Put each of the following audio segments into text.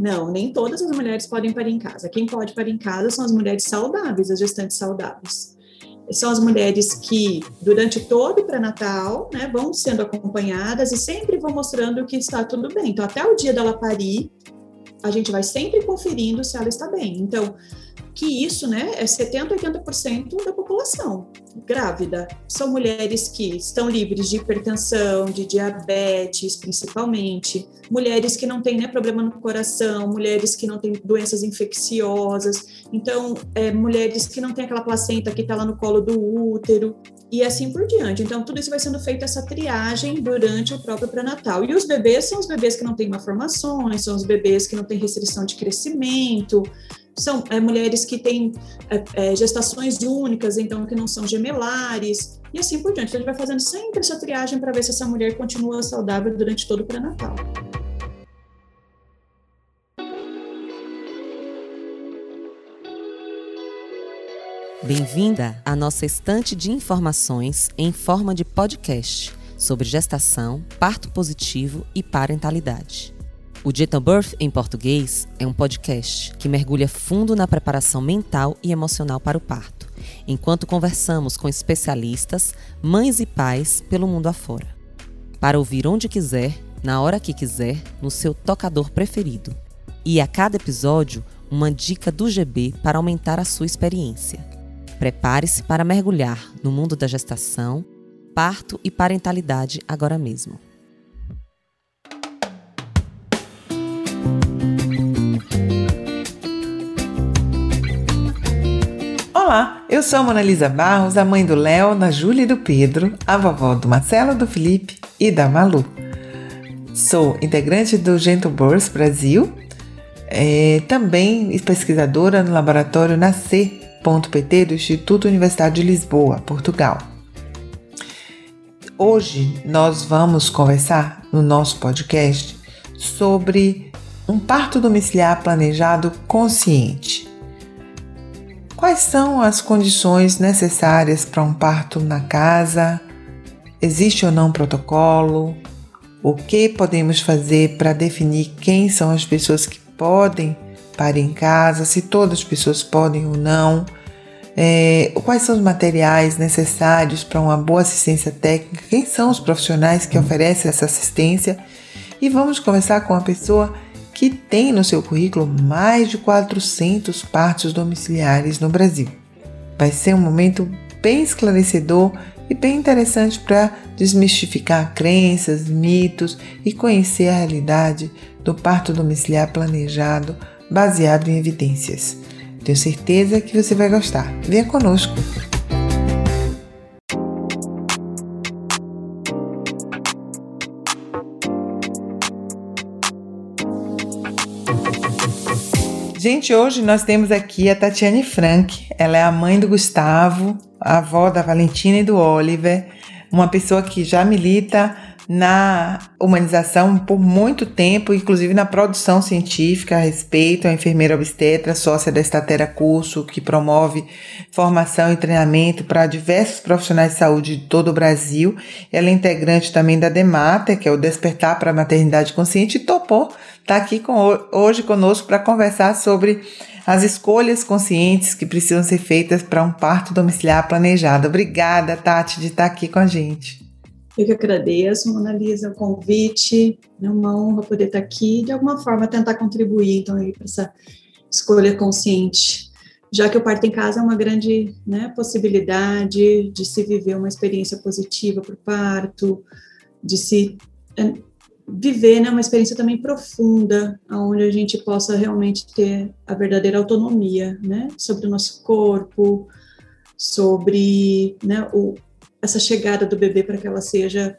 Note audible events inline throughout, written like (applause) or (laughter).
Não, nem todas as mulheres podem parir em casa. Quem pode parir em casa são as mulheres saudáveis, as gestantes saudáveis. São as mulheres que, durante todo o pré-natal, né, vão sendo acompanhadas e sempre vão mostrando que está tudo bem. Então, até o dia dela parir, a gente vai sempre conferindo se ela está bem. Então, que isso, né, é 70, 80% da população grávida. São mulheres que estão livres de hipertensão, de diabetes, principalmente, mulheres que não têm né, problema no coração, mulheres que não têm doenças infecciosas, então, é, mulheres que não têm aquela placenta que está lá no colo do útero, e assim por diante. Então, tudo isso vai sendo feito essa triagem durante o próprio pré-natal. E os bebês são os bebês que não têm malformações, são os bebês que não têm restrição de crescimento, são é, mulheres que têm é, é, gestações únicas, então que não são gemelares, e assim por diante. Então, a gente vai fazendo sempre essa triagem para ver se essa mulher continua saudável durante todo o pré-natal. Bem-vinda à nossa estante de informações em forma de podcast sobre gestação, parto positivo e parentalidade. O Gentle Birth em português é um podcast que mergulha fundo na preparação mental e emocional para o parto, enquanto conversamos com especialistas, mães e pais pelo mundo afora. Para ouvir onde quiser, na hora que quiser, no seu tocador preferido. E a cada episódio, uma dica do GB para aumentar a sua experiência. Prepare-se para mergulhar no mundo da gestação, parto e parentalidade agora mesmo. Olá, eu sou a Mona Lisa Barros, a mãe do Léo, da Júlia e do Pedro, a vovó do Marcelo, do Felipe e da Malu. Sou integrante do Gentle Birth Brasil, é, também pesquisadora no laboratório Nascer.pt do Instituto Universitário de Lisboa, Portugal. Hoje nós vamos conversar no nosso podcast sobre um parto domiciliar planejado consciente. Quais são as condições necessárias para um parto na casa? Existe ou não protocolo? O que podemos fazer para definir quem são as pessoas que podem parir em casa, se todas as pessoas podem ou não? É, quais são os materiais necessários para uma boa assistência técnica? Quem são os profissionais que oferecem essa assistência? E vamos conversar com a pessoa que tem no seu currículo mais de 400 partos domiciliares no Brasil. Vai ser um momento bem esclarecedor e bem interessante para desmistificar crenças, mitos e conhecer a realidade do parto domiciliar planejado baseado em evidências. Tenho certeza que você vai gostar. Venha conosco! Gente, hoje nós temos aqui a Tatiane Frank. Ela é a mãe do Gustavo, a avó da Valentina e do Oliver, uma pessoa que já milita na humanização por muito tempo, inclusive na produção científica a respeito, a enfermeira obstetra, sócia da Estatera Curso, que promove formação e treinamento para diversos profissionais de saúde de todo o Brasil. Ela é integrante também da DEMATER, que é o Despertar para a Maternidade Consciente, e topou está aqui com, hoje conosco para conversar sobre as escolhas conscientes que precisam ser feitas para um parto domiciliar planejado. Obrigada, Tati, de estar tá aqui com a gente. Eu que agradeço, Mona Lisa, o convite. É uma honra poder estar tá aqui e, de alguma forma, tentar contribuir então, para essa escolha consciente. Já que o parto em casa é uma grande né, possibilidade de se viver uma experiência positiva para o parto, de se é, viver né, uma experiência também profunda, onde a gente possa realmente ter a verdadeira autonomia né, sobre o nosso corpo, sobre né, o, essa chegada do bebê para que ela seja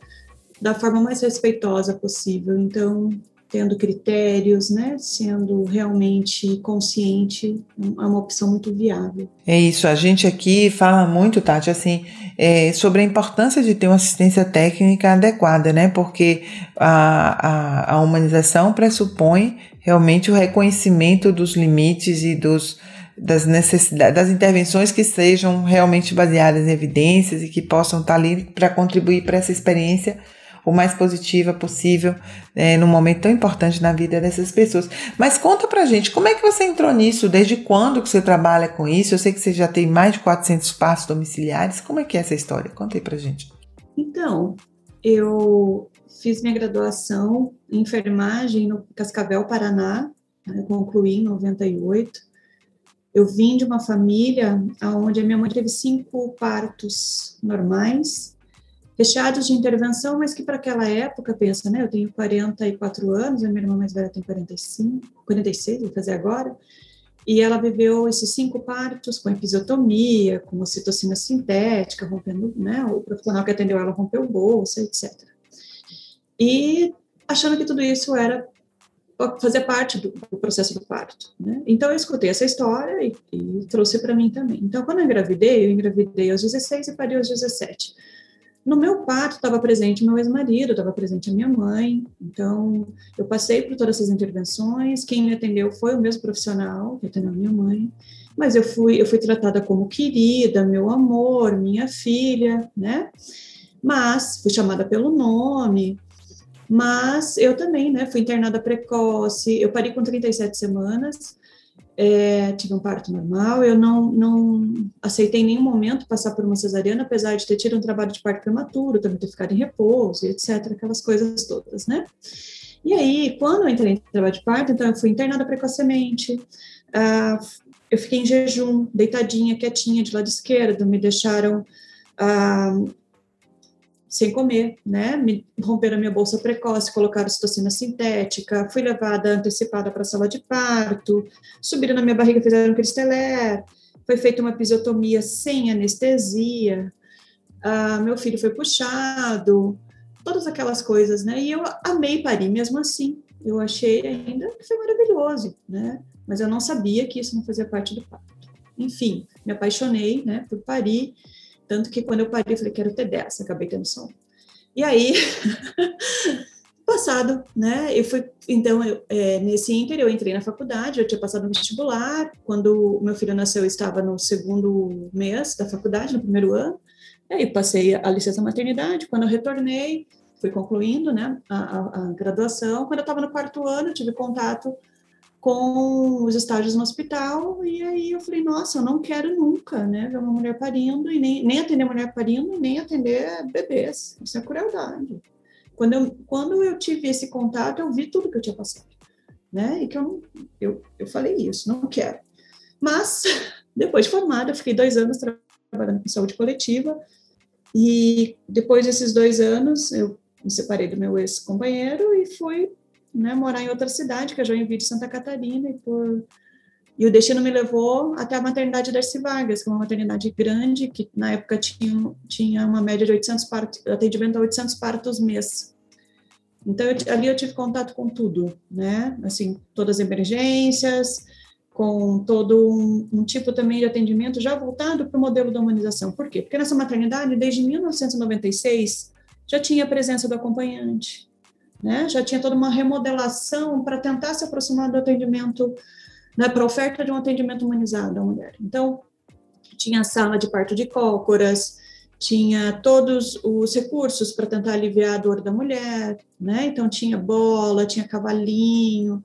da forma mais respeitosa possível. Então, tendo critérios, né, sendo realmente consciente, é uma opção muito viável. É isso, a gente aqui fala muito, Tati, assim, é, sobre a importância de ter uma assistência técnica adequada, né, porque a, a, a humanização pressupõe realmente o reconhecimento dos limites e dos das necessidades, das intervenções que sejam realmente baseadas em evidências e que possam estar ali para contribuir para essa experiência o mais positiva possível é, num momento tão importante na vida dessas pessoas. Mas conta pra gente, como é que você entrou nisso? Desde quando que você trabalha com isso? Eu sei que você já tem mais de 400 passos domiciliares. Como é que é essa história? Conta aí pra gente. Então, eu fiz minha graduação em enfermagem no Cascavel, Paraná, né, concluí em 98 eu vim de uma família onde a minha mãe teve cinco partos normais, recheados de intervenção, mas que para aquela época, pensa, né? Eu tenho 44 anos, a minha irmã mais velha tem 45, 46, vou fazer agora, e ela viveu esses cinco partos com episiotomia, com ocitocina sintética, rompendo, né? O profissional que atendeu ela rompeu bolsa, etc. E achando que tudo isso era fazer parte do, processo do parto. Né? Então, eu escutei essa história e, e trouxe para mim também. Então, quando eu engravidei, eu engravidei aos 16 e parei aos 17. No meu parto estava presente meu ex-marido, estava presente a minha mãe. Então, eu passei por todas essas intervenções. Quem me atendeu foi o mesmo profissional que atendeu a minha mãe. Mas eu fui, eu fui tratada como querida, meu amor, minha filha, né? Mas fui chamada pelo nome. Mas eu também, né, fui internada precoce, eu parei com 37 semanas, é, tive um parto normal, eu não, não aceitei em nenhum momento passar por uma cesariana, apesar de ter tido um trabalho de parto prematuro, também ter ficado em repouso, etc., aquelas coisas todas, né? E aí, quando eu entrei em trabalho de parto, então eu fui internada precocemente, uh, eu fiquei em jejum, deitadinha, quietinha, de lado esquerdo, me deixaram uh, sem comer, né? Me romperam a minha bolsa precoce, colocaram citocina sintética, fui levada antecipada para a sala de parto, subiram na minha barriga, fizeram cristeler, foi feita uma episiotomia sem anestesia, ah, meu filho foi puxado, todas aquelas coisas, né? E eu amei parir mesmo assim. Eu achei ainda que foi maravilhoso, né? Mas eu não sabia que isso não fazia parte do parto. Enfim, me apaixonei, né, por parir tanto que quando eu parei, eu falei, quero ter dessa, acabei tendo som. E aí, (laughs) passado, né, eu fui, então, eu, é, nesse ínter, eu entrei na faculdade, eu tinha passado no vestibular, quando meu filho nasceu, eu estava no segundo mês da faculdade, no primeiro ano, aí passei a licença maternidade, quando eu retornei, fui concluindo, né, a, a, a graduação, quando eu estava no quarto ano, tive contato com os estágios no hospital, e aí eu falei, nossa, eu não quero nunca, né, ver uma mulher parindo, e nem, nem atender mulher parindo, nem atender bebês, isso é crueldade. Quando eu, quando eu tive esse contato, eu vi tudo que eu tinha passado, né, e que eu, eu, eu falei isso, não quero. Mas, (laughs) depois de formada, eu fiquei dois anos trabalhando com saúde coletiva, e depois desses dois anos, eu me separei do meu ex-companheiro e fui né, morar em outra cidade, que é Joinville, Santa Catarina, e por e o destino me levou até a maternidade Darcy Vargas, que é uma maternidade grande, que na época tinha, tinha uma média de 800 partos, atendimento a 800 partos mês. Então, eu, ali eu tive contato com tudo, né? Assim, todas as emergências, com todo um, um tipo também de atendimento já voltado para o modelo da humanização. Por quê? Porque nessa maternidade, desde 1996, já tinha a presença do acompanhante, né? Já tinha toda uma remodelação para tentar se aproximar do atendimento, né, para oferta de um atendimento humanizado à mulher. Então, tinha a sala de parto de cócoras, tinha todos os recursos para tentar aliviar a dor da mulher, né? Então, tinha bola, tinha cavalinho,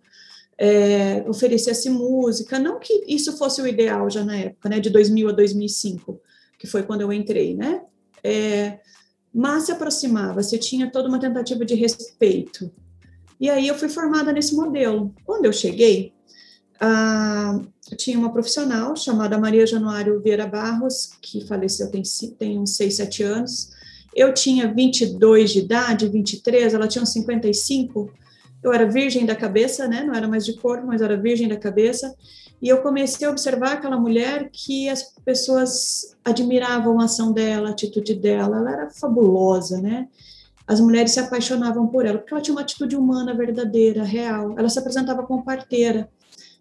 é, oferecia-se música, não que isso fosse o ideal já na época, né, de 2000 a 2005, que foi quando eu entrei, né, é, mas se aproximava, se tinha toda uma tentativa de respeito. E aí eu fui formada nesse modelo. Quando eu cheguei, ah, tinha uma profissional chamada Maria Januário Vieira Barros, que faleceu tem, tem uns 6, 7 anos. Eu tinha 22 de idade, 23, ela tinha uns 55. Eu era virgem da cabeça, né? Não era mais de corpo, mas era virgem da cabeça. E eu comecei a observar aquela mulher que as pessoas admiravam a ação dela, a atitude dela, ela era fabulosa, né? As mulheres se apaixonavam por ela, porque ela tinha uma atitude humana verdadeira, real. Ela se apresentava como parteira.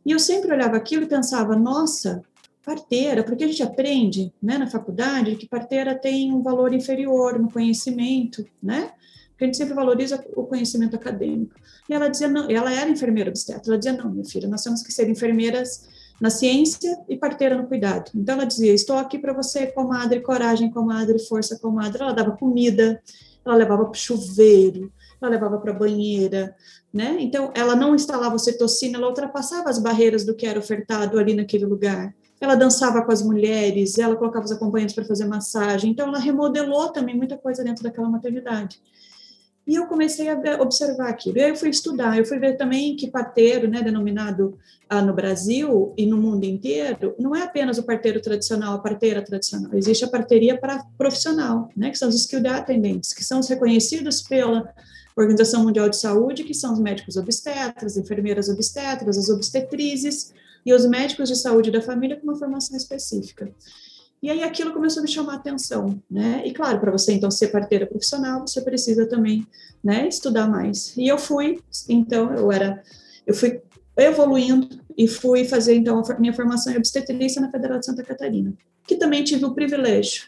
E eu sempre olhava aquilo e pensava, nossa, parteira, porque a gente aprende né, na faculdade que parteira tem um valor inferior no conhecimento, né? A gente sempre valoriza o conhecimento acadêmico. E ela dizia, não, ela era enfermeira obstetra, ela dizia, não, minha filha, nós temos que ser enfermeiras na ciência e parteira no cuidado. Então ela dizia, estou aqui para você, comadre, coragem, comadre, força, comadre. Ela dava comida, ela levava para chuveiro, ela levava para banheira, né? Então, ela não instalava ocitocina, ela ultrapassava as barreiras do que era ofertado ali naquele lugar. Ela dançava com as mulheres, ela colocava os acompanhantes para fazer massagem. Então, ela remodelou também muita coisa dentro daquela maternidade. E eu comecei a observar aquilo. E aí eu fui estudar, eu fui ver também que parteiro, né, denominado ah, no Brasil e no mundo inteiro, não é apenas o parteiro tradicional, a parteira tradicional. Existe a parteria para profissional, né, que são os skilled attendants, que são os reconhecidos pela Organização Mundial de Saúde, que são os médicos obstetras, enfermeiras obstetras, as obstetrizes e os médicos de saúde da família com uma formação específica. E aí aquilo começou a me chamar a atenção, né? E claro, para você então ser parteira profissional, você precisa também, né, estudar mais. E eu fui, então eu era, eu fui evoluindo e fui fazer então a minha formação em obstetrícia na Federal de Santa Catarina, que também tive o privilégio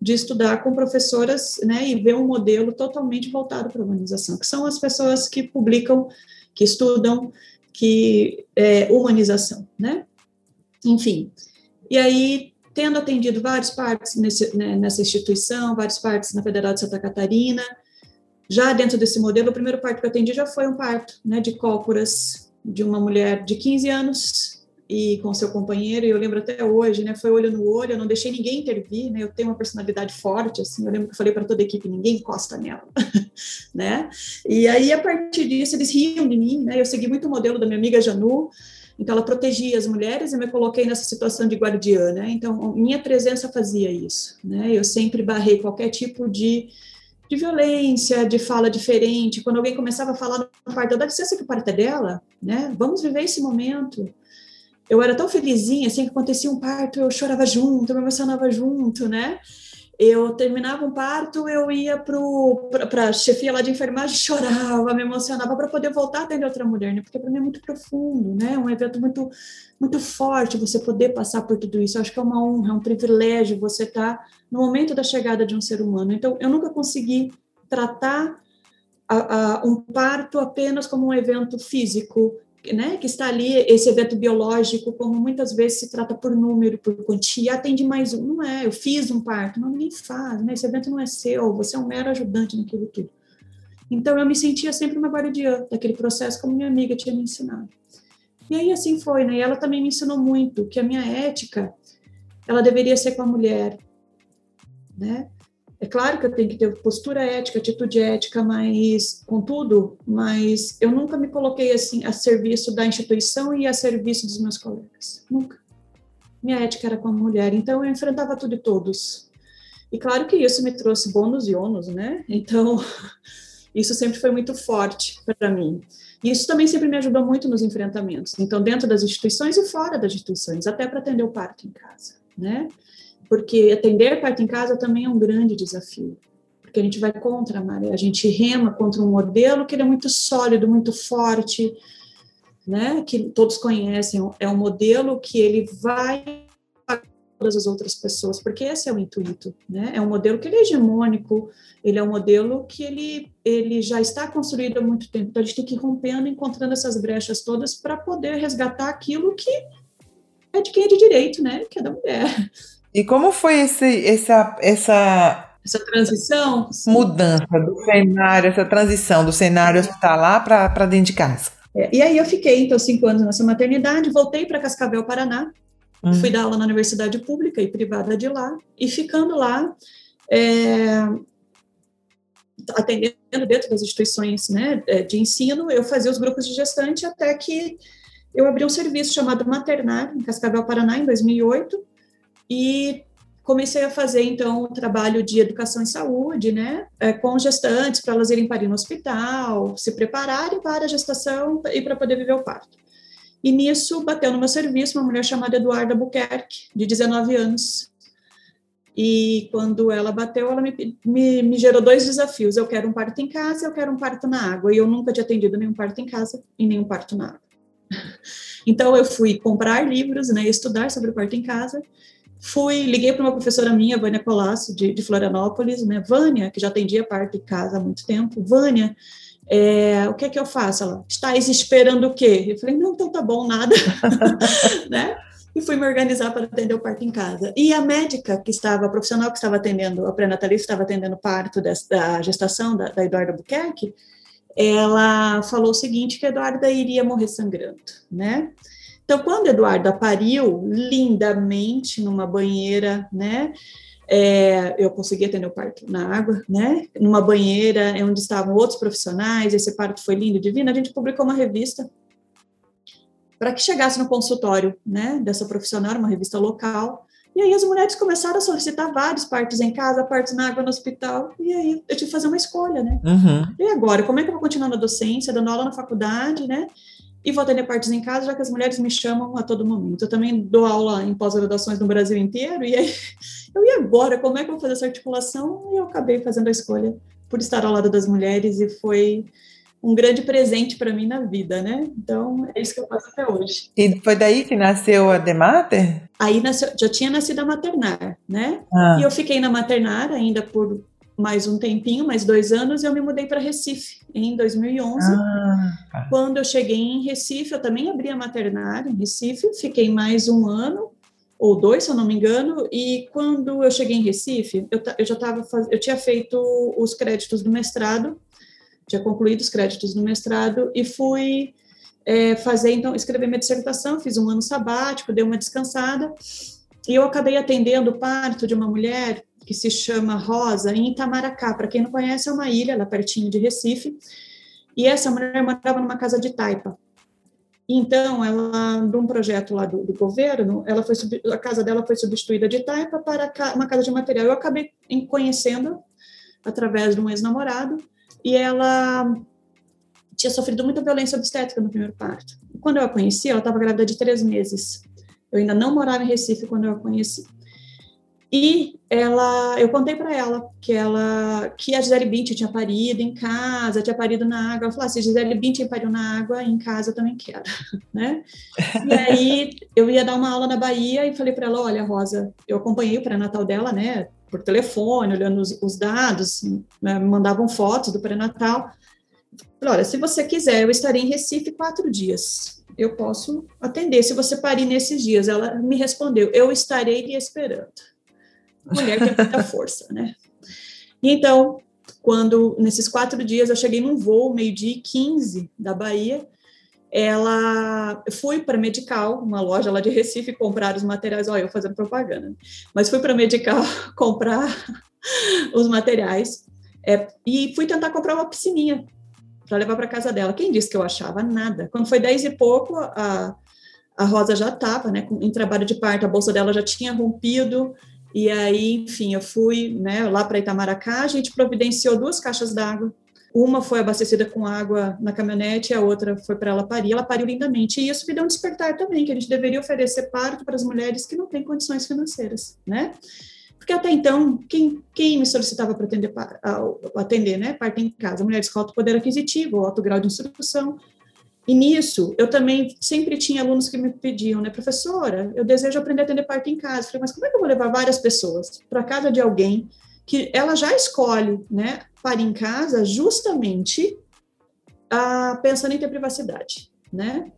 de estudar com professoras, né, e ver um modelo totalmente voltado para a humanização, que são as pessoas que publicam, que estudam, que é, humanização, né? Enfim. E aí tendo atendido vários partes nesse, né, nessa instituição, vários partes na Federal de Santa Catarina. Já dentro desse modelo, o primeiro parto que eu atendi já foi um parto né, de cócoras de uma mulher de 15 anos e com seu companheiro, e eu lembro até hoje, né, foi olho no olho, eu não deixei ninguém intervir, né, eu tenho uma personalidade forte, assim, eu lembro que eu falei para toda a equipe, ninguém encosta nela, (laughs) né, e aí a partir disso eles riam de mim, né, eu segui muito o modelo da minha amiga Janu, então, ela protegia as mulheres e me coloquei nessa situação de guardiã, né? Então, minha presença fazia isso, né? Eu sempre barrei qualquer tipo de, de violência, de fala diferente. Quando alguém começava a falar no parto, dá licença que o parto é dela, né? Vamos viver esse momento. Eu era tão felizinha, assim, que acontecia um parto, eu chorava junto, eu me emocionava junto, né? Eu terminava um parto, eu ia para a chefia lá de enfermagem, chorava, me emocionava para poder voltar a atender outra mulher, né? Porque para mim é muito profundo, né? Um evento muito, muito forte, você poder passar por tudo isso. Eu acho que é uma honra, é um privilégio você estar tá no momento da chegada de um ser humano. Então, eu nunca consegui tratar a, a, um parto apenas como um evento físico, né, que está ali, esse evento biológico, como muitas vezes se trata por número, por quantia, atende mais um, não é, eu fiz um parto, não, ninguém faz, né, esse evento não é seu, você é um mero ajudante naquilo tudo. Então, eu me sentia sempre uma guardiã daquele processo, como minha amiga tinha me ensinado. E aí, assim foi, né, e ela também me ensinou muito, que a minha ética, ela deveria ser com a mulher, né, é claro que eu tenho que ter postura ética, atitude ética, mas, contudo, mas eu nunca me coloquei assim a serviço da instituição e a serviço dos meus colegas. Nunca. Minha ética era com a mulher, então eu enfrentava tudo e todos. E claro que isso me trouxe bônus e ônus, né? Então, (laughs) isso sempre foi muito forte para mim. E isso também sempre me ajudou muito nos enfrentamentos. Então, dentro das instituições e fora das instituições, até para atender o parto em casa, né? Porque atender parto em casa também é um grande desafio, porque a gente vai contra a maré, a gente rema contra um modelo que é muito sólido, muito forte, né, que todos conhecem, é um modelo que ele vai todas as outras pessoas, porque esse é o intuito, né? É um modelo que ele é hegemônico, ele é um modelo que ele, ele já está construído há muito tempo, então a gente tem que ir rompendo, encontrando essas brechas todas para poder resgatar aquilo que é de quem é de direito, né? Que é da mulher. E como foi esse, essa, essa essa transição? Mudança do cenário, essa transição do cenário hospitalar para dentro de casa. É, e aí eu fiquei, então, cinco anos nessa maternidade, voltei para Cascavel, Paraná, hum. fui dar aula na universidade pública e privada de lá, e ficando lá, é, atendendo dentro das instituições né, é, de ensino, eu fazia os grupos de gestante até que eu abri um serviço chamado Maternar, em Cascavel, Paraná, em 2008, e comecei a fazer então o trabalho de educação em saúde, né, é, com gestantes para elas irem parir no hospital, se prepararem para a gestação e para poder viver o parto. E nisso bateu no meu serviço uma mulher chamada Eduarda Buquerque, de 19 anos. E quando ela bateu, ela me, me, me gerou dois desafios. Eu quero um parto em casa, eu quero um parto na água. E eu nunca tinha atendido nenhum parto em casa e nenhum parto na água. (laughs) Então eu fui comprar livros, né, estudar sobre o parto em casa Fui, liguei para uma professora minha, Vânia Colasso, de, de Florianópolis, né? Vânia, que já atendia parte de casa há muito tempo. Vânia, é, o que é que eu faço? Ela, está esperando o quê? Eu falei, não, então tá bom, nada, (laughs) né? e fui me organizar para atender o parto em casa. E a médica que estava, a profissional que estava atendendo, a pré-natalista estava atendendo o parto da gestação da, da Eduarda Buquerque, ela falou o seguinte, que a Eduarda iria morrer sangrando, né? Então, quando a Eduarda pariu lindamente numa banheira, né? É, eu consegui atender o parto na água, né? Numa banheira onde estavam outros profissionais, esse parto foi lindo, divino. A gente publicou uma revista para que chegasse no consultório né, dessa profissional, uma revista local. E aí as mulheres começaram a solicitar vários partos em casa, partos na água no hospital, e aí eu tive que fazer uma escolha, né? Uhum. E agora, como é que eu vou continuar na docência, dando aula na faculdade, né? E vou atender partos em casa, já que as mulheres me chamam a todo momento. Eu também dou aula em pós-graduações no Brasil inteiro, e aí (laughs) eu, e agora, como é que eu vou fazer essa articulação? E eu acabei fazendo a escolha por estar ao lado das mulheres, e foi um grande presente para mim na vida, né? Então, é isso que eu faço até hoje. E foi daí que nasceu a Demater? Aí nasceu, já tinha nascido a Maternar, né? Ah. E eu fiquei na Maternar ainda por mais um tempinho, mais dois anos, e eu me mudei para Recife em 2011. Ah. Tá. Quando eu cheguei em Recife, eu também abri a Maternar em Recife, fiquei mais um ano ou dois, se eu não me engano, e quando eu cheguei em Recife, eu, eu já estava eu tinha feito os créditos do mestrado tinha concluído os créditos no mestrado e fui é, fazer, então, escrever minha dissertação, fiz um ano sabático, dei uma descansada, e eu acabei atendendo o parto de uma mulher que se chama Rosa, em Itamaracá. Para quem não conhece, é uma ilha lá pertinho de Recife, e essa mulher morava numa casa de taipa. Então, ela, num projeto lá do, do governo, ela foi, a casa dela foi substituída de taipa para uma casa de material. Eu acabei conhecendo através de um ex-namorado, e ela tinha sofrido muita violência obstétrica no primeiro parto. Quando eu a conheci, ela estava grávida de três meses. Eu ainda não morava em Recife quando eu a conheci. E ela, eu contei para ela que ela, que a Gisele Bündchen tinha parido em casa, tinha parido na água. Ela falou: ah, se Gisele Bündchen pariu na água, em casa eu também quero, (laughs) né? E aí eu ia dar uma aula na Bahia e falei para ela: olha, Rosa, eu acompanhei o pré-natal dela, né? por telefone, olhando os, os dados, né, mandavam fotos do pré-natal. Olha, se você quiser, eu estarei em Recife quatro dias. Eu posso atender se você parir nesses dias. Ela me respondeu: eu estarei esperando. Mulher tem muita (laughs) força, né? E então, quando nesses quatro dias eu cheguei num voo meio-dia 15 da Bahia, ela fui para Medical, uma loja lá de Recife, comprar os materiais. Olha, eu fazendo propaganda, mas fui para Medical (laughs) comprar os materiais é, e fui tentar comprar uma piscininha para levar para casa dela. Quem disse que eu achava nada? Quando foi dez e pouco, a, a Rosa já estava, né, em trabalho de parto, a bolsa dela já tinha rompido. E aí, enfim, eu fui né, lá para Itamaracá, a gente providenciou duas caixas d'água uma foi abastecida com água na caminhonete, a outra foi para ela parir. Ela pariu lindamente. E isso me deu um despertar também, que a gente deveria oferecer parto para as mulheres que não têm condições financeiras, né? Porque até então, quem, quem me solicitava para atender, atender né, parto em casa? Mulheres com alto poder aquisitivo, alto grau de instrução. E nisso, eu também sempre tinha alunos que me pediam, né, professora, eu desejo aprender a atender parto em casa. Falei, mas como é que eu vou levar várias pessoas para casa de alguém que ela já escolhe, né, para em casa justamente ah, pensando em ter privacidade, né?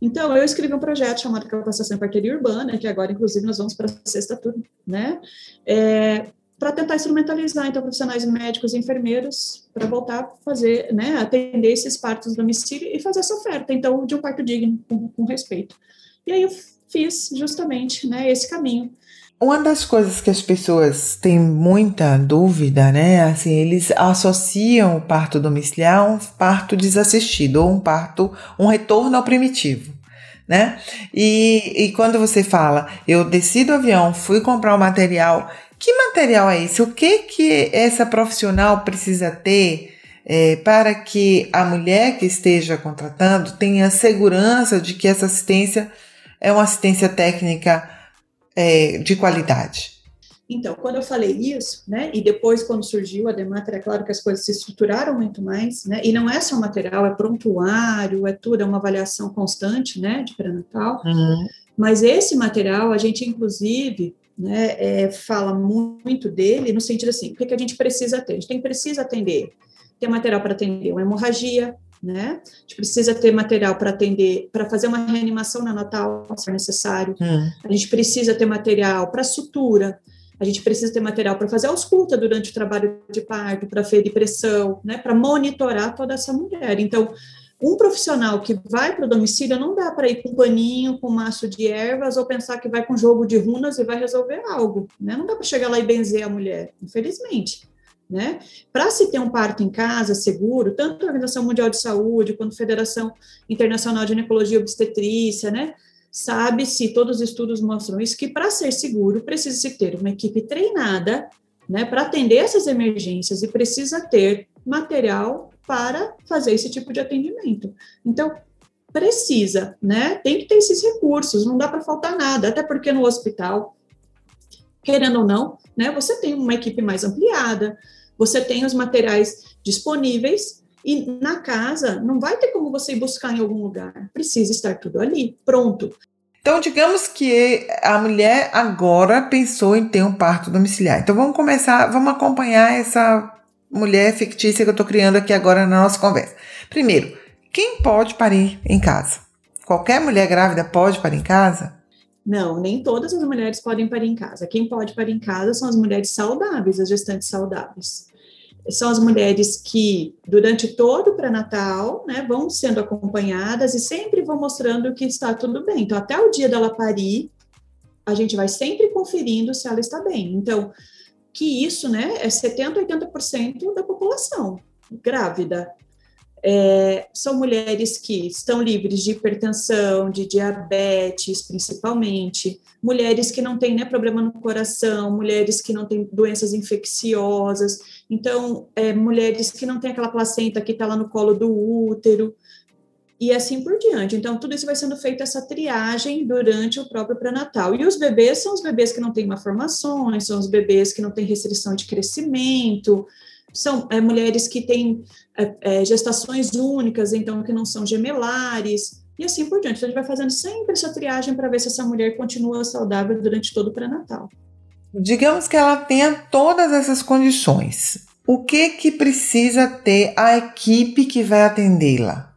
Então, eu escrevi um projeto chamado Capacitação em Parteria Urbana, que agora, inclusive, nós vamos para a sexta turma, né? É, para tentar instrumentalizar, então, profissionais médicos e enfermeiros para voltar a fazer, né, atender esses partos no domicílio e fazer essa oferta, então, de um parto digno, com, com respeito. E aí eu fiz justamente, né, esse caminho. Uma das coisas que as pessoas têm muita dúvida, né? Assim, eles associam o parto domiciliar a um parto desassistido ou um parto, um retorno ao primitivo, né? E, e quando você fala, eu desci do avião, fui comprar o material, que material é esse? O que que essa profissional precisa ter é, para que a mulher que esteja contratando tenha segurança de que essa assistência é uma assistência técnica é, de qualidade? Então, quando eu falei isso, né, e depois quando surgiu a Demater, é claro que as coisas se estruturaram muito mais, né, e não é só material, é prontuário, é tudo, é uma avaliação constante, né, de pré-natal, uhum. mas esse material, a gente inclusive, né, é, fala muito dele no sentido assim, o que, que a gente precisa ter? A gente tem, precisa atender, ter material para atender uma hemorragia, né? A gente precisa ter material para atender, para fazer uma reanimação neonatal, se for necessário. Hum. A gente precisa ter material para sutura. A gente precisa ter material para fazer ausculta durante o trabalho de parto, para ferir pressão, né? Para monitorar toda essa mulher. Então, um profissional que vai para o domicílio não dá para ir com um paninho, com maço de ervas, ou pensar que vai com jogo de runas e vai resolver algo, né? Não dá para chegar lá e benzer a mulher, infelizmente. Né? Para se ter um parto em casa seguro, tanto a Organização Mundial de Saúde quanto a Federação Internacional de Ginecologia e Obstetrícia, né? Sabe-se, todos os estudos mostram isso, que para ser seguro precisa se ter uma equipe treinada, né, para atender essas emergências e precisa ter material para fazer esse tipo de atendimento. Então, precisa, né? Tem que ter esses recursos, não dá para faltar nada, até porque no hospital, querendo ou não, né, você tem uma equipe mais ampliada, você tem os materiais disponíveis e na casa não vai ter como você ir buscar em algum lugar, precisa estar tudo ali, pronto. Então, digamos que a mulher agora pensou em ter um parto domiciliar. Então, vamos começar, vamos acompanhar essa mulher fictícia que eu estou criando aqui agora na nossa conversa. Primeiro, quem pode parir em casa? Qualquer mulher grávida pode parir em casa? Não, nem todas as mulheres podem parir em casa. Quem pode parir em casa são as mulheres saudáveis, as gestantes saudáveis. São as mulheres que, durante todo o pré-natal, né, vão sendo acompanhadas e sempre vão mostrando que está tudo bem. Então, até o dia dela parir, a gente vai sempre conferindo se ela está bem. Então, que isso né, é 70%, 80% da população grávida. É, são mulheres que estão livres de hipertensão, de diabetes, principalmente, mulheres que não têm né, problema no coração, mulheres que não têm doenças infecciosas, então, é, mulheres que não têm aquela placenta que está lá no colo do útero, e assim por diante. Então, tudo isso vai sendo feito essa triagem durante o próprio pré-natal. E os bebês são os bebês que não têm malformações, são os bebês que não têm restrição de crescimento, são é, mulheres que têm é, é, gestações únicas, então que não são gemelares, e assim por diante. Então, a gente vai fazendo sempre essa triagem para ver se essa mulher continua saudável durante todo o pré-natal. Digamos que ela tenha todas essas condições. O que que precisa ter a equipe que vai atendê-la?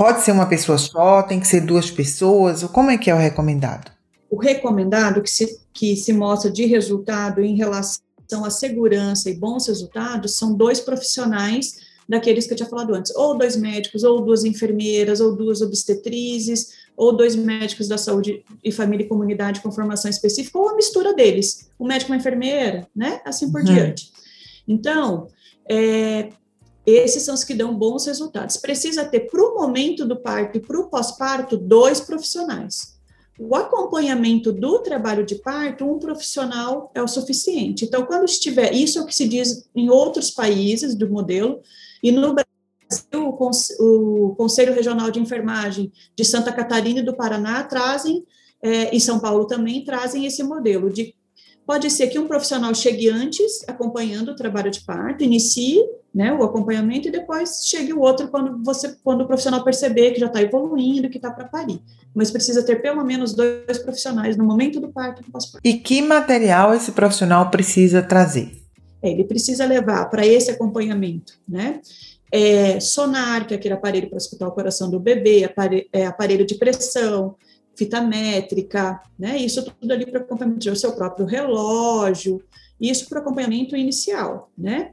Pode ser uma pessoa só, tem que ser duas pessoas? Como é que é o recomendado? O recomendado que se, que se mostra de resultado em relação à segurança e bons resultados são dois profissionais daqueles que eu tinha falado antes, ou dois médicos, ou duas enfermeiras, ou duas obstetrizes, ou dois médicos da saúde e família e comunidade com formação específica, ou a mistura deles, um médico e uma enfermeira, né? Assim por uhum. diante. Então, é, esses são os que dão bons resultados. Precisa ter, para o momento do parto e para o pós-parto, dois profissionais. O acompanhamento do trabalho de parto, um profissional é o suficiente. Então, quando estiver, isso é o que se diz em outros países do modelo, e no Brasil, o Conselho Regional de Enfermagem de Santa Catarina e do Paraná trazem, é, e São Paulo também trazem esse modelo de Pode ser que um profissional chegue antes, acompanhando o trabalho de parto, inicie né, o acompanhamento e depois chegue o outro quando você, quando o profissional perceber que já está evoluindo, que está para parir. Mas precisa ter pelo menos dois profissionais no momento do parto e no pós-parto. E que material esse profissional precisa trazer? É, ele precisa levar para esse acompanhamento, né? É, sonar, que é aquele aparelho para escutar o coração do bebê, aparelho, é, aparelho de pressão, fita métrica, né? Isso tudo ali para acompanhamento, o seu próprio relógio, isso para acompanhamento inicial, né?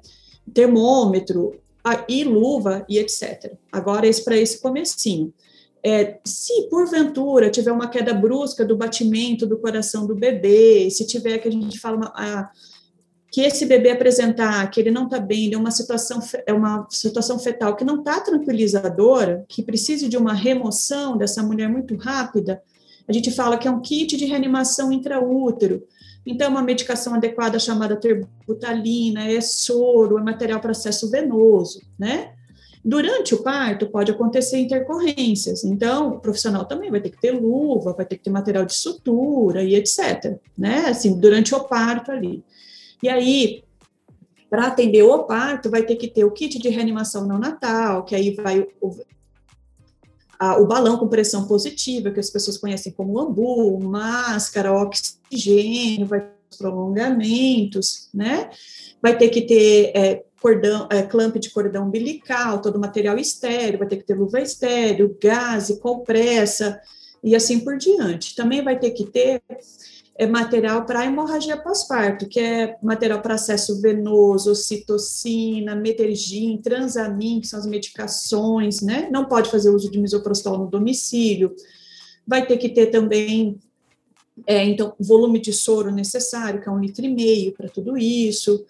Termômetro e luva e etc. Agora, esse para esse comecinho. É, se porventura tiver uma queda brusca do batimento do coração do bebê, se tiver que a gente fala que esse bebê apresentar que ele não está bem, é uma situação é uma situação fetal que não está tranquilizadora, que precise de uma remoção dessa mulher muito rápida, a gente fala que é um kit de reanimação intraútero. Então, uma medicação adequada chamada terbutalina, é soro, é material para acesso venoso, né? Durante o parto pode acontecer intercorrências, então o profissional também vai ter que ter luva, vai ter que ter material de sutura e etc, né? Assim, durante o parto ali. E aí, para atender o parto, vai ter que ter o kit de reanimação neonatal, que aí vai a, o balão com pressão positiva, que as pessoas conhecem como ambu, máscara, oxigênio, vai ter prolongamentos, né? Vai ter que ter é, cordão, é, clamp de cordão umbilical, todo material estéreo, vai ter que ter luva estéreo, gás, compressa e assim por diante. Também vai ter que ter é material para hemorragia pós-parto, que é material para acesso venoso, citocina, metergin, transamin, que são as medicações, né? Não pode fazer uso de misoprostol no domicílio. Vai ter que ter também, é, então, volume de soro necessário, que é um litro e meio para tudo isso.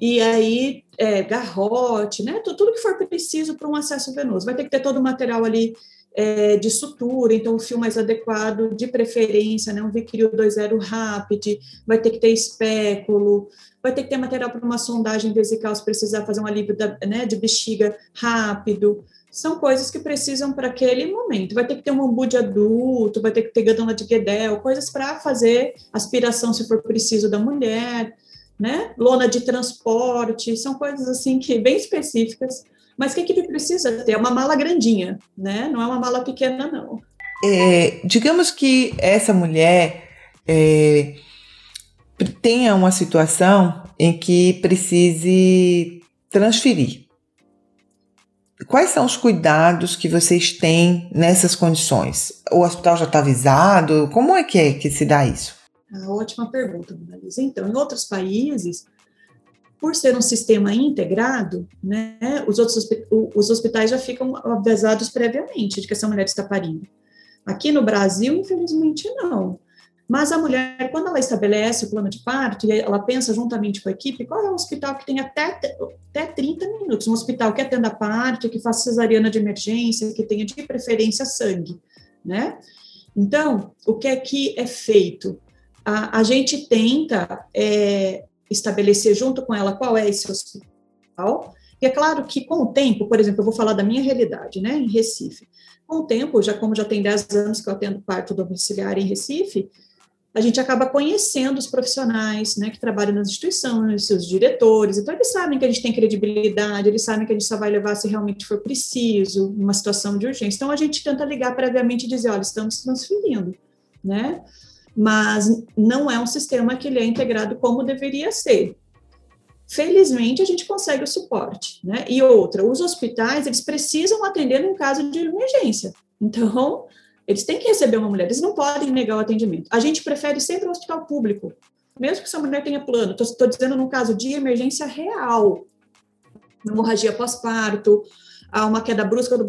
E aí, é, garrote, né? Tudo que for preciso para um acesso venoso. Vai ter que ter todo o material ali é, de sutura, então o fio mais adequado, de preferência, né, um Vicryl 2.0 Rapid, vai ter que ter espéculo, vai ter que ter material para uma sondagem vesical se precisar fazer um alívio da, né, de bexiga rápido, são coisas que precisam para aquele momento. Vai ter que ter um ombu de adulto, vai ter que ter gandula de Guedel, coisas para fazer aspiração se for preciso da mulher, né? Lona de transporte, são coisas assim que bem específicas mas o que a equipe precisa ter? É uma mala grandinha, né? Não é uma mala pequena, não. É, digamos que essa mulher é, tenha uma situação em que precise transferir. Quais são os cuidados que vocês têm nessas condições? O hospital já está avisado? Como é que é que se dá isso? Ah, ótima pergunta, Marisa. Então, em outros países, por ser um sistema integrado, né, os outros os hospitais já ficam avisados previamente de que essa mulher está parindo. Aqui no Brasil, infelizmente, não. Mas a mulher, quando ela estabelece o plano de parto, e ela pensa juntamente com a equipe, qual é o hospital que tem até, até 30 minutos? Um hospital que atenda parto, que faça cesariana de emergência, que tenha de preferência sangue, né? Então, o que é que é feito? A, a gente tenta é, estabelecer junto com ela qual é esse hospital. E é claro que com o tempo, por exemplo, eu vou falar da minha realidade, né, em Recife. Com o tempo, já como já tem 10 anos que eu atendo parto domiciliar em Recife, a gente acaba conhecendo os profissionais, né, que trabalham nas instituições, seus diretores, então eles sabem que a gente tem credibilidade, eles sabem que a gente só vai levar se realmente for preciso, numa situação de urgência. Então a gente tenta ligar previamente e dizer, olha, estamos transferindo, né? Mas não é um sistema que ele é integrado como deveria ser. Felizmente, a gente consegue o suporte, né? E outra, os hospitais, eles precisam atender em caso de emergência. Então, eles têm que receber uma mulher, eles não podem negar o atendimento. A gente prefere sempre o hospital público, mesmo que essa mulher tenha plano. Estou dizendo num caso de emergência real, hemorragia pós-parto, uma queda brusca do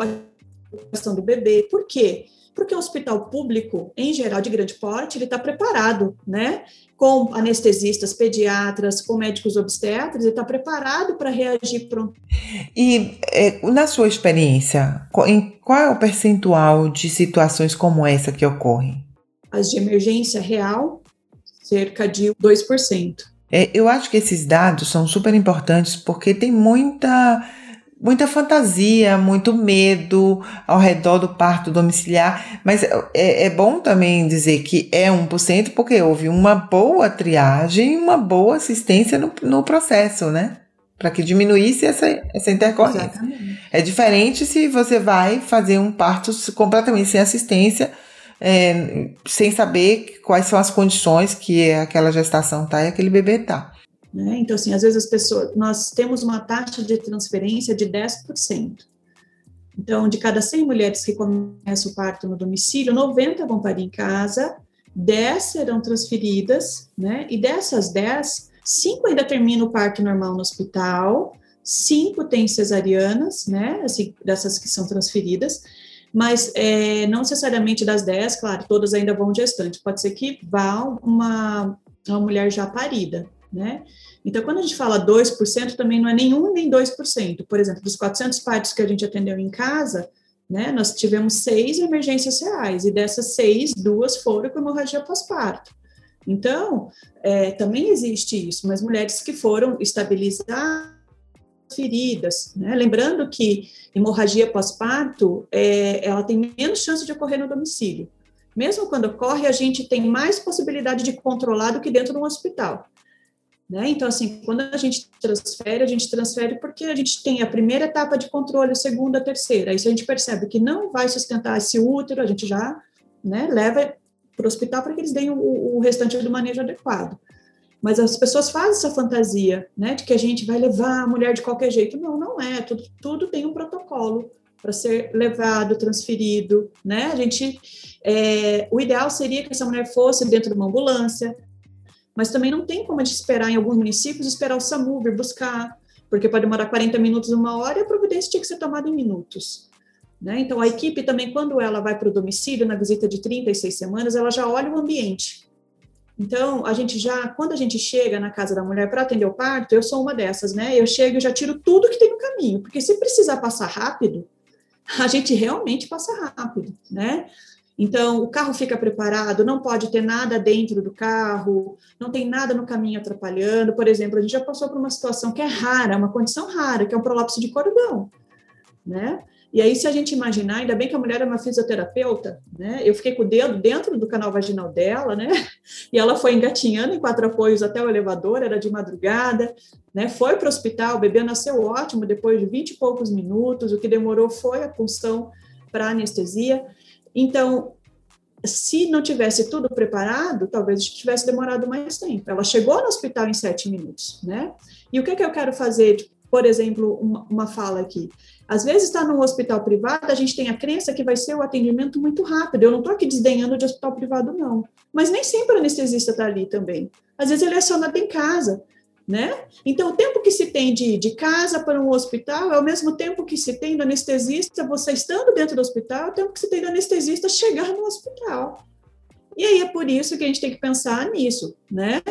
bastão do bebê. Por quê? Porque o hospital público, em geral, de grande porte, ele está preparado, né? Com anestesistas, pediatras, com médicos obstetras, ele está preparado para reagir pronto. E é, na sua experiência, em qual é o percentual de situações como essa que ocorrem? As de emergência real, cerca de 2%. É, eu acho que esses dados são super importantes porque tem muita muita fantasia, muito medo ao redor do parto domiciliar, mas é, é bom também dizer que é 1% porque houve uma boa triagem e uma boa assistência no, no processo, né? Para que diminuísse essa, essa intercorrência. Exatamente. É diferente se você vai fazer um parto completamente sem assistência, é, sem saber quais são as condições que aquela gestação tá e aquele bebê tá. Né? Então, assim, às vezes as pessoas, nós temos uma taxa de transferência de 10%. Então, de cada 100 mulheres que começam o parto no domicílio, 90 vão parir em casa, 10 serão transferidas, né? E dessas 10, 5 ainda terminam o parto normal no hospital, 5 têm cesarianas, né? Assim, dessas que são transferidas, mas é, não necessariamente das 10, claro, todas ainda vão gestante. Pode ser que vá uma, uma mulher já parida, né? Então, quando a gente fala 2%, também não é nenhum nem 2%. Por exemplo, dos 400 partos que a gente atendeu em casa, né, nós tivemos seis emergências reais, e dessas seis, duas foram com hemorragia pós-parto. Então, é, também existe isso, mas mulheres que foram estabilizadas, feridas, né? Lembrando que hemorragia pós-parto, é, ela tem menos chance de ocorrer no domicílio. Mesmo quando ocorre, a gente tem mais possibilidade de controlar do que dentro de um hospital. Né? Então, assim, quando a gente transfere, a gente transfere porque a gente tem a primeira etapa de controle, a segunda, a terceira. Aí, se a gente percebe que não vai sustentar esse útero, a gente já né, leva para o hospital para que eles deem o, o, restante do manejo adequado. Mas as pessoas fazem essa fantasia, né, de que a gente vai levar a mulher de qualquer jeito. Não, não é. Tudo, tudo tem um protocolo para ser levado, transferido, né? A gente, é, o ideal seria que essa mulher fosse dentro de uma ambulância, mas também não tem como a gente esperar em alguns municípios esperar o SAMU vir buscar, porque pode demorar 40 minutos, uma hora, e a providência tinha que ser tomada em minutos. Né? Então, a equipe também, quando ela vai para o domicílio, na visita de 36 semanas, ela já olha o ambiente. Então, a gente já, quando a gente chega na casa da mulher para atender o parto, eu sou uma dessas, né? Eu chego e já tiro tudo que tem no caminho, porque se precisar passar rápido, a gente realmente passa rápido, né? Então, o carro fica preparado, não pode ter nada dentro do carro, não tem nada no caminho atrapalhando. Por exemplo, a gente já passou por uma situação que é rara, uma condição rara, que é um prolapso de cordão, né? E aí, se a gente imaginar, ainda bem que a mulher é uma fisioterapeuta, né? Eu fiquei com o dedo dentro do canal vaginal dela, né? (laughs) E ela foi engatinhando em quatro apoios até o elevador, era de madrugada, né? Foi para o hospital, o bebê nasceu ótimo depois de vinte e poucos minutos, o que demorou foi a punção para anestesia. Então, se não tivesse tudo preparado, talvez tivesse demorado mais tempo. Ela chegou no hospital em sete minutos, né? E o que, é que eu quero fazer? Tipo, por exemplo, uma, uma fala aqui. Às vezes está num hospital privado, a gente tem a crença que vai ser o atendimento muito rápido. Eu não estou aqui desdenhando de hospital privado, não. Mas nem sempre o anestesista está ali também. Às vezes ele é acionado em casa, né? Então, o tempo que se tem de, de casa para um hospital é o mesmo tempo que se tem do anestesista, você estando dentro do hospital, é o tempo que se tem do anestesista chegar no hospital. E aí é por isso que a gente tem que pensar nisso, né?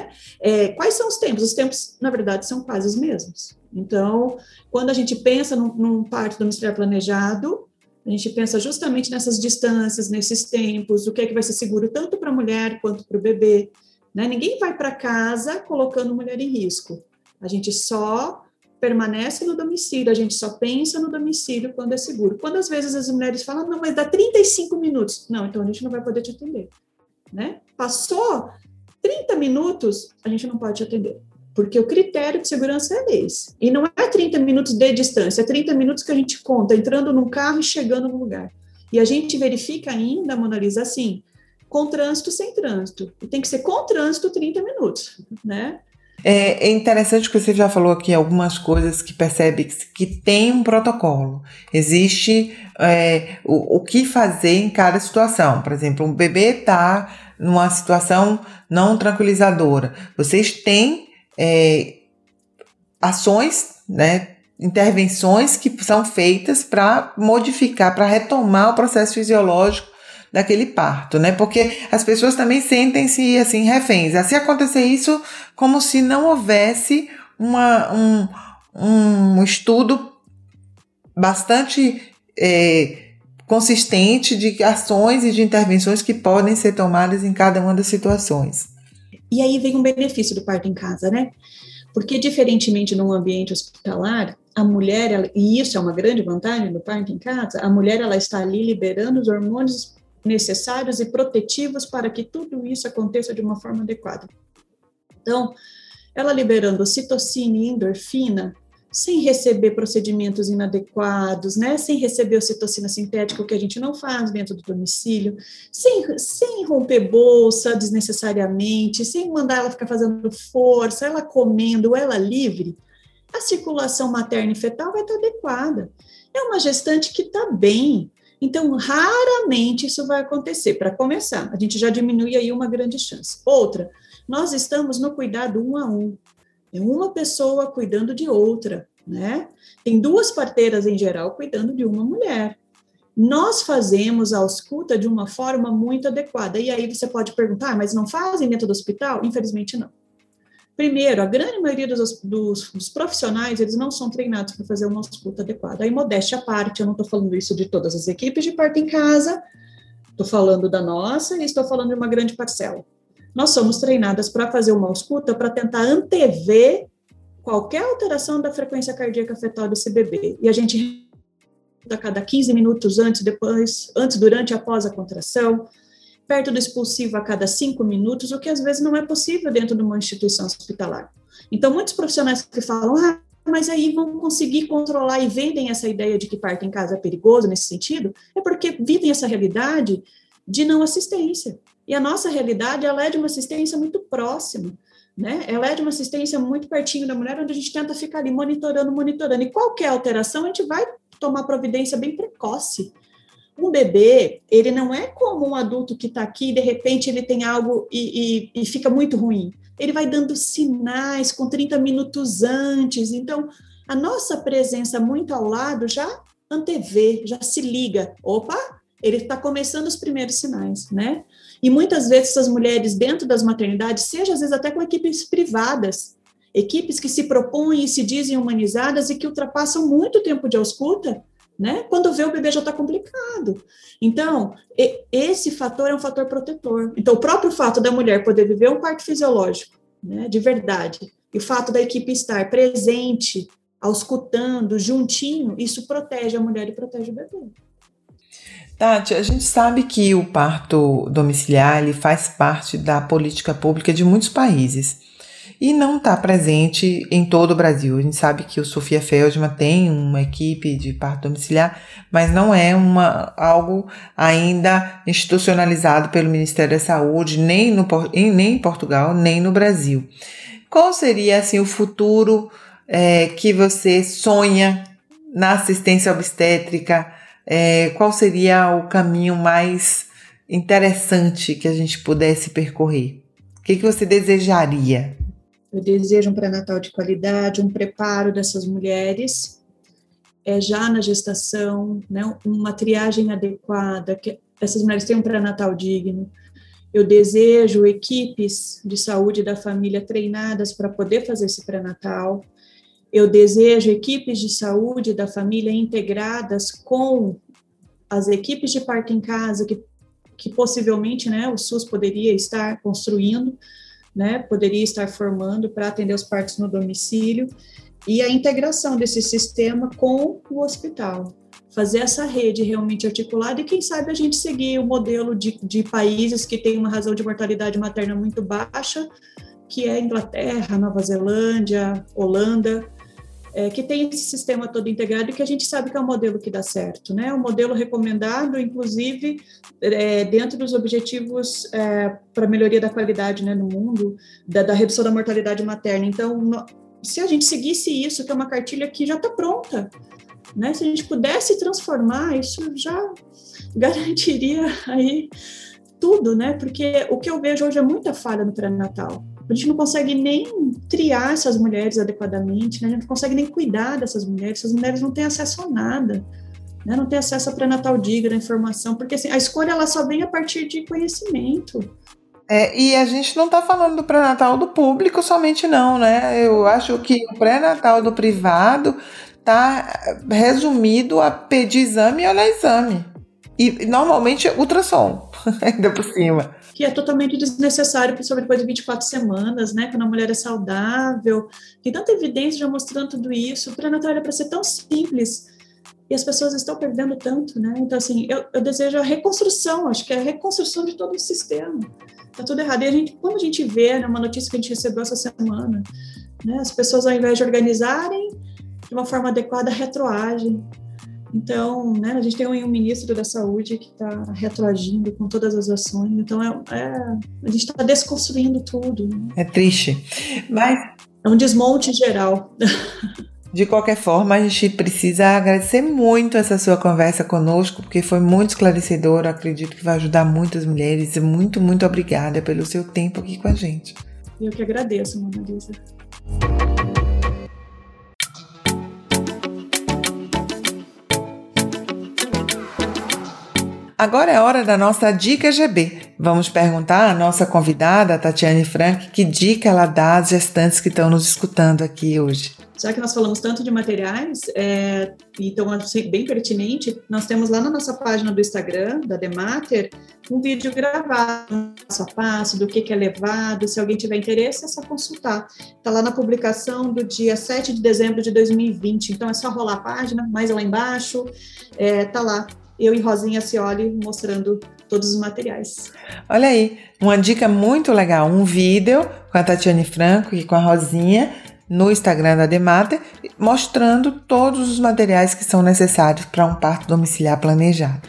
É, quais são os tempos? Os tempos, na verdade, são quase os mesmos. Então, quando a gente pensa num, num parto domiciliar planejado, a gente pensa justamente nessas distâncias, nesses tempos, o que é que vai ser seguro tanto para a mulher quanto para o bebê. Né? Ninguém vai para casa colocando mulher em risco. A gente só permanece no domicílio, a gente só pensa no domicílio quando é seguro. Quando às vezes as mulheres falam, não, mas dá 35 minutos. Não, então a gente não vai poder te atender né? Passou 30 minutos, a gente não pode te atender. Porque o critério de segurança é esse. E não é 30 minutos de distância, é 30 minutos que a gente conta entrando num carro e chegando no lugar. E a gente verifica ainda, Mona Lisa, assim, com trânsito, sem trânsito. E tem que ser com trânsito 30 minutos, né? É, é, interessante que você já falou aqui algumas coisas que percebe que, tem um protocolo. Existe é, o, o que fazer em cada situação. Por exemplo, um bebê está numa situação não tranquilizadora. Vocês têm é, ações, né, intervenções que são feitas para modificar, para retomar o processo fisiológico daquele parto, né? Porque as pessoas também sentem-se assim reféns. Se acontecer isso, como se não houvesse uma, um, um estudo bastante é, consistente de ações e de intervenções que podem ser tomadas em cada uma das situações. E aí vem um benefício do parto em casa, né? Porque, diferentemente num ambiente hospitalar, a mulher, ela, e isso é uma grande vantagem do parto em casa, a mulher ela está ali liberando os hormônios necessários e protetivos para que tudo isso aconteça de uma forma adequada. Então, ela liberando citocina e endorfina sem receber procedimentos inadequados, né? Sem receber ocitocina sintética, o que a gente não faz dentro do domicílio, sem, sem romper bolsa desnecessariamente, sem mandar ela ficar fazendo força, ela comendo, ela livre, a circulação materna e fetal vai estar adequada. É uma gestante que está bem, então, raramente isso vai acontecer. Para começar, a gente já diminui aí uma grande chance. Outra, nós estamos no cuidado um a um. É uma pessoa cuidando de outra, né? Tem duas parteiras em geral cuidando de uma mulher. Nós fazemos a ausculta de uma forma muito adequada. E aí você pode perguntar, ah, mas não fazem dentro do hospital? Infelizmente não. Primeiro, a grande maioria dos, dos, dos profissionais, eles não são treinados para fazer uma escuta adequada. Aí, modéstia à parte, eu não estou falando isso de todas as equipes de parto em casa, estou falando da nossa e estou falando de uma grande parcela. Nós somos treinadas para fazer uma escuta para tentar antever qualquer alteração da frequência cardíaca fetal desse bebê. E a gente a cada 15 minutos antes, depois, antes, durante e após a contração, perto do expulsivo a cada cinco minutos, o que às vezes não é possível dentro de uma instituição hospitalar. Então, muitos profissionais que falam, ah, mas aí vão conseguir controlar e vendem essa ideia de que parto em casa é perigoso nesse sentido, é porque vivem essa realidade de não assistência. E a nossa realidade, ela é de uma assistência muito próxima. né? Ela é de uma assistência muito pertinho da mulher, onde a gente tenta ficar ali monitorando, monitorando. E qualquer alteração, a gente vai tomar providência bem precoce. Um bebê, ele não é como um adulto que está aqui e de repente ele tem algo e, e, e fica muito ruim. Ele vai dando sinais com 30 minutos antes. Então, a nossa presença muito ao lado já antevê, já se liga. Opa, ele está começando os primeiros sinais, né? E muitas vezes essas mulheres dentro das maternidades, seja às vezes até com equipes privadas, equipes que se propõem e se dizem humanizadas e que ultrapassam muito tempo de ausculta, né? Quando vê o bebê já está complicado. Então, esse fator é um fator protetor. Então, o próprio fato da mulher poder viver um parto fisiológico, né, de verdade, e o fato da equipe estar presente, auscultando, juntinho, isso protege a mulher e protege o bebê. Tati, a gente sabe que o parto domiciliar ele faz parte da política pública de muitos países e não está presente em todo o Brasil. A gente sabe que o Sofia Feldman tem uma equipe de parto domiciliar, mas não é uma, algo ainda institucionalizado pelo Ministério da Saúde, nem, no, nem em Portugal, nem no Brasil. Qual seria assim, o futuro é, que você sonha na assistência obstétrica? é, qual seria o caminho mais interessante que a gente pudesse percorrer? O que, que você desejaria? Eu desejo um pré-natal de qualidade, um preparo dessas mulheres, é, já na gestação, né, uma triagem adequada, que essas mulheres tenham um pré-natal digno. Eu desejo equipes de saúde da família treinadas para poder fazer esse pré-natal. Eu desejo equipes de saúde da família integradas com as equipes de parto em casa, que, que possivelmente né, o SUS poderia estar construindo, né, poderia estar formando para atender os partos no domicílio, e a integração desse sistema com o hospital. Fazer essa rede realmente articulada e, quem sabe, a gente seguir o modelo de, de países que têm uma razão de mortalidade materna muito baixa, que é Inglaterra, Nova Zelândia, Holanda, é, que tem esse sistema todo integrado e que a gente sabe que é um modelo que dá certo, né? Um modelo recomendado, inclusive, é, dentro dos objetivos é, para melhoria da qualidade né, no mundo, da, da, redução da mortalidade materna. Então, no, se a gente seguisse isso, que é uma cartilha que já está pronta, né? Se a gente pudesse transformar, isso já (laughs) garantiria aí tudo, né? Porque o que eu vejo hoje é muita falha no pré-natal a gente não consegue nem triar essas mulheres adequadamente, né? a gente não consegue nem cuidar dessas mulheres, essas mulheres não têm acesso a nada, né? não têm acesso a pré-natal digna, informação, porque assim, a escolha ela só vem a partir de conhecimento. É, e a gente não está falando do pré-natal do público somente não, né? Eu acho que o pré-natal do privado está resumido a pedir exame e olhar exame. E normalmente ultrassom, (laughs) ainda por cima que é totalmente desnecessário, principalmente depois de 24 semanas, né, quando a mulher é saudável. Tem tanta evidência já mostrando tudo isso. O pré-natal era para ser tão simples e as pessoas estão perdendo tanto, né? Então, assim, eu, eu, desejo a reconstrução, acho que é a reconstrução de todo o sistema. Tá tudo errado. E a gente, quando a gente vê, né, uma notícia que a gente recebeu essa semana, né, as pessoas, ao invés de organizarem de uma forma adequada, retroagem. Então, né, a gente tem um, ministro da Saúde que está retroagindo com todas as ações. Então, é, é a gente está desconstruindo tudo. Né? É triste. Mas. É um desmonte geral. De qualquer forma, a gente precisa agradecer muito essa sua conversa conosco, porque foi muito esclarecedora. Acredito que vai ajudar muitas mulheres. Muito, muito obrigada pelo seu tempo aqui com a gente. Eu que agradeço, Mona Lisa. Agora é hora da nossa dica GB. Vamos perguntar à nossa convidada, Tatiane Frank, que dica ela dá às gestantes que estão nos escutando aqui hoje. Já que nós falamos tanto de materiais, é, então bem pertinente, nós temos lá na nossa página do Instagram, da Demater, um vídeo gravado, passo a passo, do que, que é levado. Se alguém tiver interesse, é só consultar. Está lá na publicação do dia 7 de dezembro de 2020. Então é só rolar a página, mais lá embaixo, está é, tá lá eu e Rosinha Cioli mostrando todos os materiais. Olha aí, uma dica muito legal, um vídeo com a Tatiane Franco e com a Rosinha no Instagram da Demater, mostrando todos os materiais que são necessários para um parto domiciliar planejado.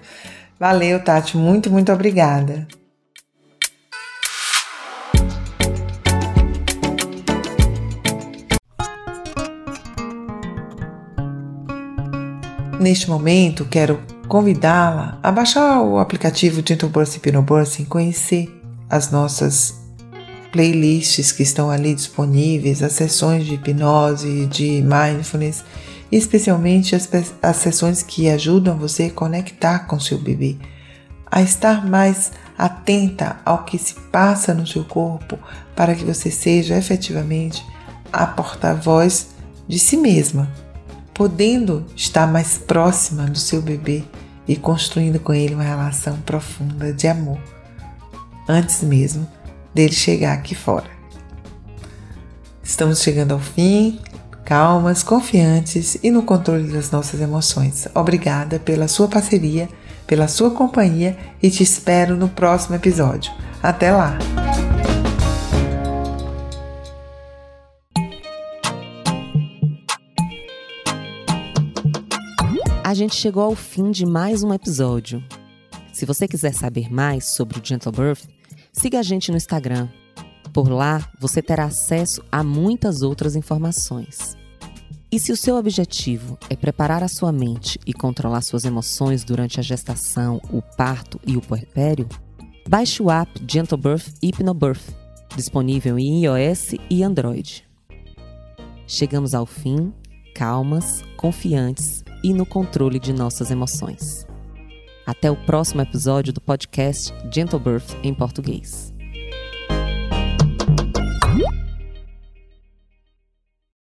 Valeu, Tati, muito, muito obrigada. Neste momento, quero convidá-la a baixar o aplicativo Gentle Birth Hypnobirthing e conhecer as nossas playlists que estão ali disponíveis, as sessões de hipnose, de mindfulness, especialmente as, as sessões que ajudam você a conectar com seu bebê, a estar mais atenta ao que se passa no seu corpo para que você seja efetivamente a porta-voz de si mesma, podendo estar mais próxima do seu bebê e construindo com ele uma relação profunda de amor, antes mesmo dele chegar aqui fora. Estamos chegando ao fim, calmas, confiantes e no controle das nossas emoções. Obrigada pela sua parceria, pela sua companhia e te espero no próximo episódio. Até lá! Gente chegou ao fim de mais um episódio. Se você quiser saber mais sobre o Gentle Birth, siga a gente no Instagram. Por lá, você terá acesso a muitas outras informações. E se o seu objetivo é preparar a sua mente e controlar suas emoções durante a gestação, o parto e o puerpério, baixe o app Gentle Birth Hypnobirth, disponível em iOS e Android. Chegamos ao fim, calmas, confiantes e no controle de nossas emoções. Até o próximo episódio do podcast Gentle Birth em português.